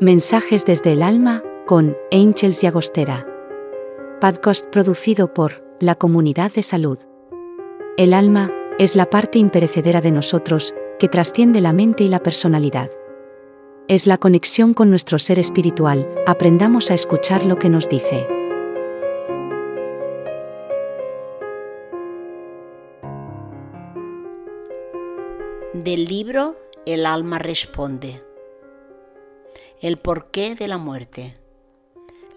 Mensajes desde el alma con Angels y Agostera. Podcast producido por la Comunidad de Salud. El alma es la parte imperecedera de nosotros que trasciende la mente y la personalidad. Es la conexión con nuestro ser espiritual, aprendamos a escuchar lo que nos dice. Del libro El alma responde. El porqué de la muerte.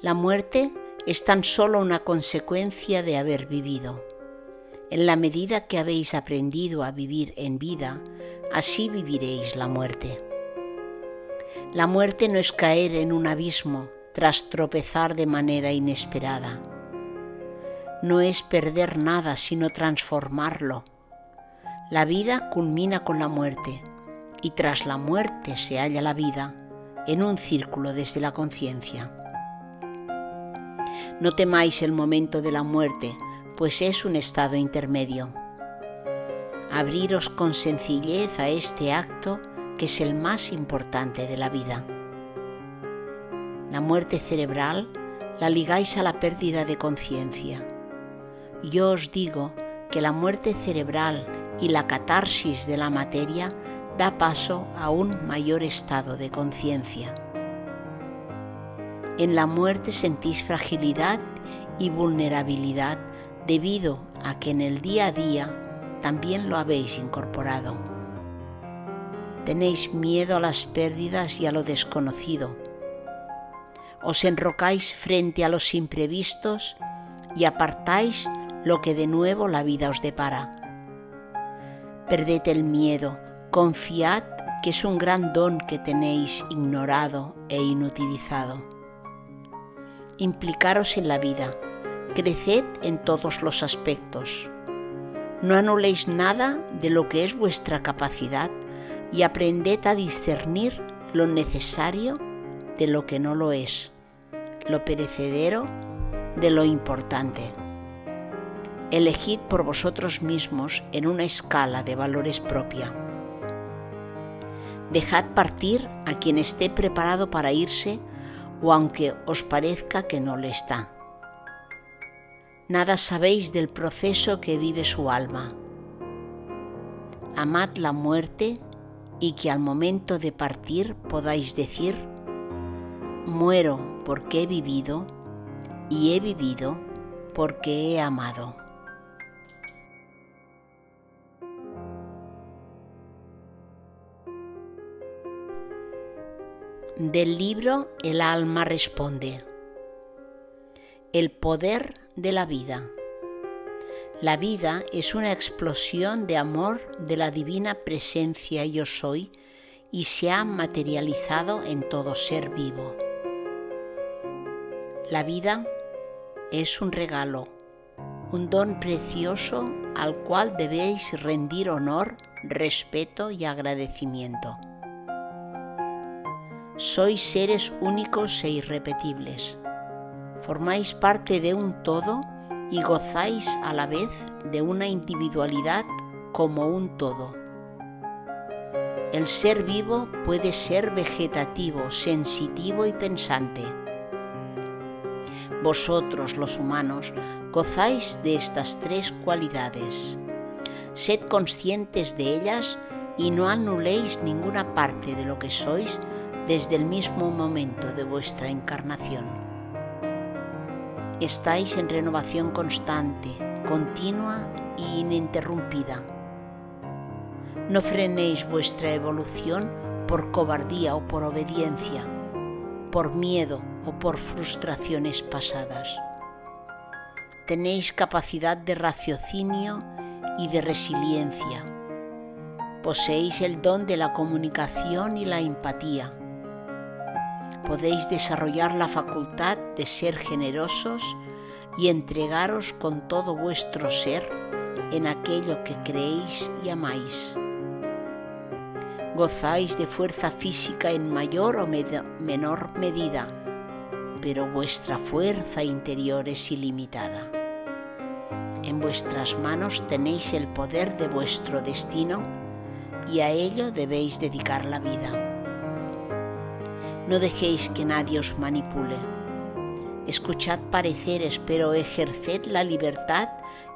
La muerte es tan solo una consecuencia de haber vivido. En la medida que habéis aprendido a vivir en vida, así viviréis la muerte. La muerte no es caer en un abismo tras tropezar de manera inesperada. No es perder nada, sino transformarlo. La vida culmina con la muerte y tras la muerte se halla la vida en un círculo desde la conciencia. No temáis el momento de la muerte, pues es un estado intermedio. Abriros con sencillez a este acto que es el más importante de la vida. La muerte cerebral la ligáis a la pérdida de conciencia. Yo os digo que la muerte cerebral y la catarsis de la materia da paso a un mayor estado de conciencia. En la muerte sentís fragilidad y vulnerabilidad debido a que en el día a día también lo habéis incorporado. Tenéis miedo a las pérdidas y a lo desconocido. Os enrocáis frente a los imprevistos y apartáis lo que de nuevo la vida os depara. Perded el miedo, Confiad que es un gran don que tenéis ignorado e inutilizado. Implicaros en la vida, creced en todos los aspectos. No anuléis nada de lo que es vuestra capacidad y aprended a discernir lo necesario de lo que no lo es, lo perecedero de lo importante. Elegid por vosotros mismos en una escala de valores propia Dejad partir a quien esté preparado para irse o aunque os parezca que no le está. Nada sabéis del proceso que vive su alma. Amad la muerte y que al momento de partir podáis decir, muero porque he vivido y he vivido porque he amado. Del libro El alma responde. El poder de la vida. La vida es una explosión de amor de la divina presencia yo soy y se ha materializado en todo ser vivo. La vida es un regalo, un don precioso al cual debéis rendir honor, respeto y agradecimiento. Sois seres únicos e irrepetibles. Formáis parte de un todo y gozáis a la vez de una individualidad como un todo. El ser vivo puede ser vegetativo, sensitivo y pensante. Vosotros los humanos gozáis de estas tres cualidades. Sed conscientes de ellas y no anuléis ninguna parte de lo que sois desde el mismo momento de vuestra encarnación. Estáis en renovación constante, continua e ininterrumpida. No frenéis vuestra evolución por cobardía o por obediencia, por miedo o por frustraciones pasadas. Tenéis capacidad de raciocinio y de resiliencia. Poseéis el don de la comunicación y la empatía podéis desarrollar la facultad de ser generosos y entregaros con todo vuestro ser en aquello que creéis y amáis. Gozáis de fuerza física en mayor o menor medida, pero vuestra fuerza interior es ilimitada. En vuestras manos tenéis el poder de vuestro destino y a ello debéis dedicar la vida No dejéis que nadie os manipule. Escuchad pareceres, pero ejerced la libertad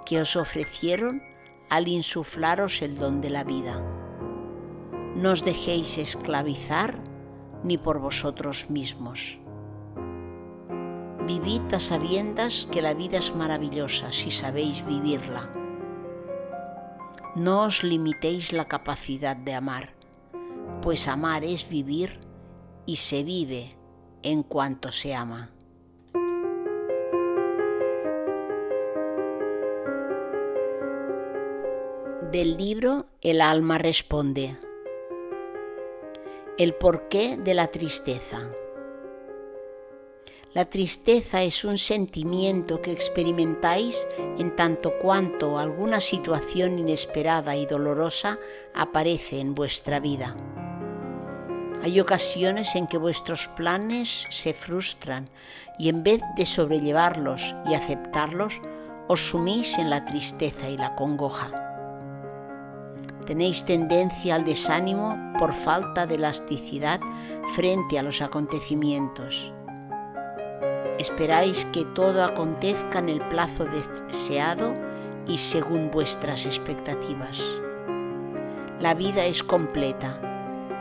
que os ofrecieron al insuflaros el don de la vida. No os dejéis esclavizar ni por vosotros mismos. Vivid a sabiendas que la vida es maravillosa si sabéis vivirla. No os limitéis la capacidad de amar, pues amar es vivir y se vive en cuanto se ama. Del libro El alma responde. El porqué de la tristeza. La tristeza es un sentimiento que experimentáis en tanto cuanto alguna situación inesperada y dolorosa aparece en vuestra vida. Hay ocasiones en que vuestros planes se frustran y en vez de sobrellevarlos y aceptarlos, os sumís en la tristeza y la congoja. Tenéis tendencia al desánimo por falta de elasticidad frente a los acontecimientos Esperáis que todo acontezca en el plazo deseado y según vuestras expectativas. La vida es completa.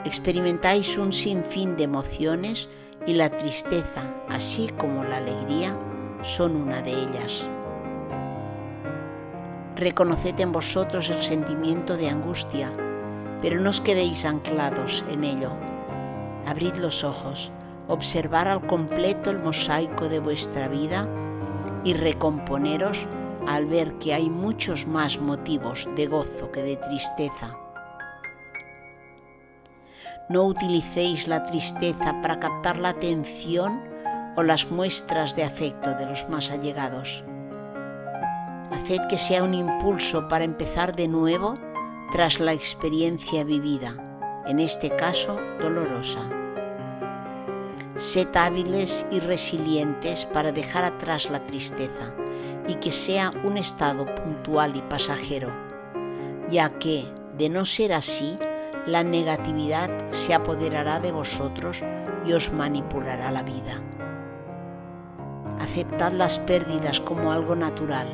Experimentáis un sinfín de emociones y la tristeza, así como la alegría, son una de ellas. Reconoced en vosotros el sentimiento de angustia, pero no os quedéis anclados en ello. Abrid los ojos, observar al completo el mosaico de vuestra vida y recomponeros al ver que hay muchos más motivos de gozo que de tristeza. No utilicéis la tristeza para captar la atención o las muestras de afecto de los más allegados. Haced que sea un impulso para empezar de nuevo tras la experiencia vivida, en este caso dolorosa. Sed hábiles y resilientes para dejar atrás la tristeza y que sea un estado puntual y pasajero, ya que, de no ser así, la negatividad se apoderará de vosotros y os manipulará la vida. Aceptad las pérdidas como algo natural.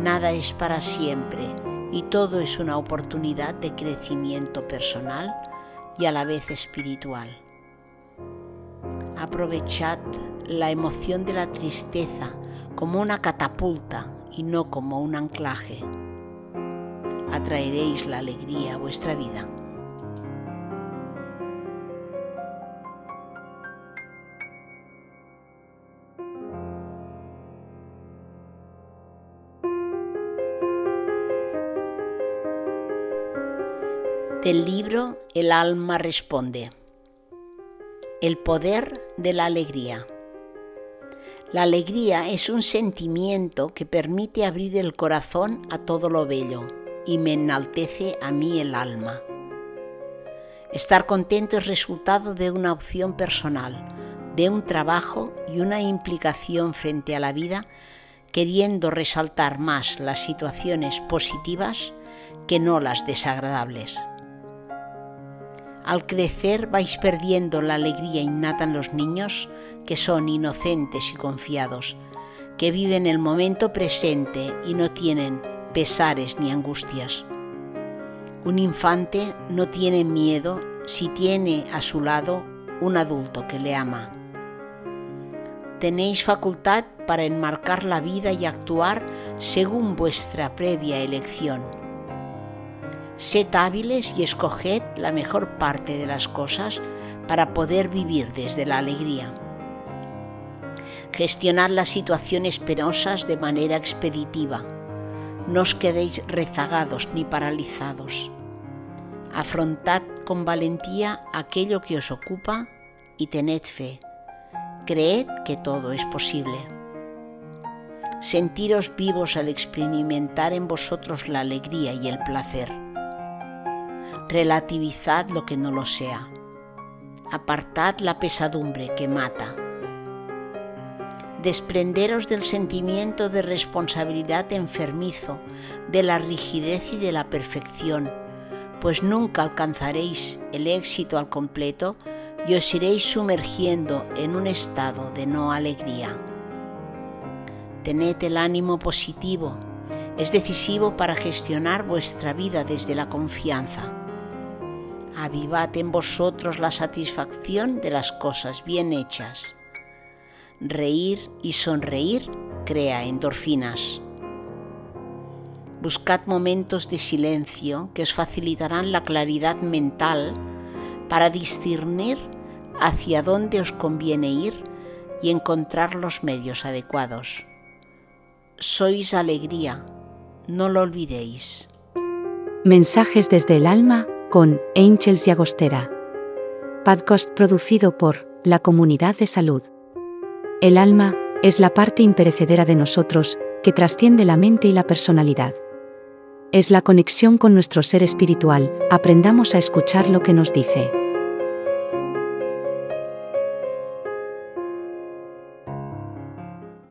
Nada es para siempre y todo es una oportunidad de crecimiento personal y a la vez espiritual aprovechad la emoción de la tristeza como una catapulta y no como un anclaje. Atraeréis la alegría a vuestra vida. Del libro El alma responde. El poder de la alegría. La alegría es un sentimiento que permite abrir el corazón a todo lo bello y me enaltece a mí el alma. Estar contento es resultado de una opción personal, de un trabajo y una implicación frente a la vida, queriendo resaltar más las situaciones positivas que no las desagradables. Al crecer vais perdiendo la alegría innata en los niños, que son inocentes y confiados, que viven el momento presente y no tienen pesares ni angustias. Un infante no tiene miedo si tiene a su lado un adulto que le ama. Tenéis facultad para enmarcar la vida y actuar según vuestra previa elección Sed hábiles y escoged la mejor parte de las cosas para poder vivir desde la alegría. Gestionad las situaciones penosas de manera expeditiva. No os quedéis rezagados ni paralizados. Afrontad con valentía aquello que os ocupa y tened fe. Creed que todo es posible. Sentiros vivos al experimentar en vosotros la alegría y el placer relativizad lo que no lo sea. Apartad la pesadumbre que mata. Desprenderos del sentimiento de responsabilidad enfermizo, de la rigidez y de la perfección, pues nunca alcanzaréis el éxito al completo y os iréis sumergiendo en un estado de no alegría. Tened el ánimo positivo, es decisivo para gestionar vuestra vida desde la confianza. Avivad en vosotros la satisfacción de las cosas bien hechas. Reír y sonreír crea endorfinas. Buscad momentos de silencio que os facilitarán la claridad mental para discernir hacia dónde os conviene ir y encontrar los medios adecuados. Sois alegría, no lo olvidéis. Mensajes desde el alma con Angels y Agostera. Podcast producido por la Comunidad de Salud. El alma es la parte imperecedera de nosotros que trasciende la mente y la personalidad. Es la conexión con nuestro ser espiritual, aprendamos a escuchar lo que nos dice.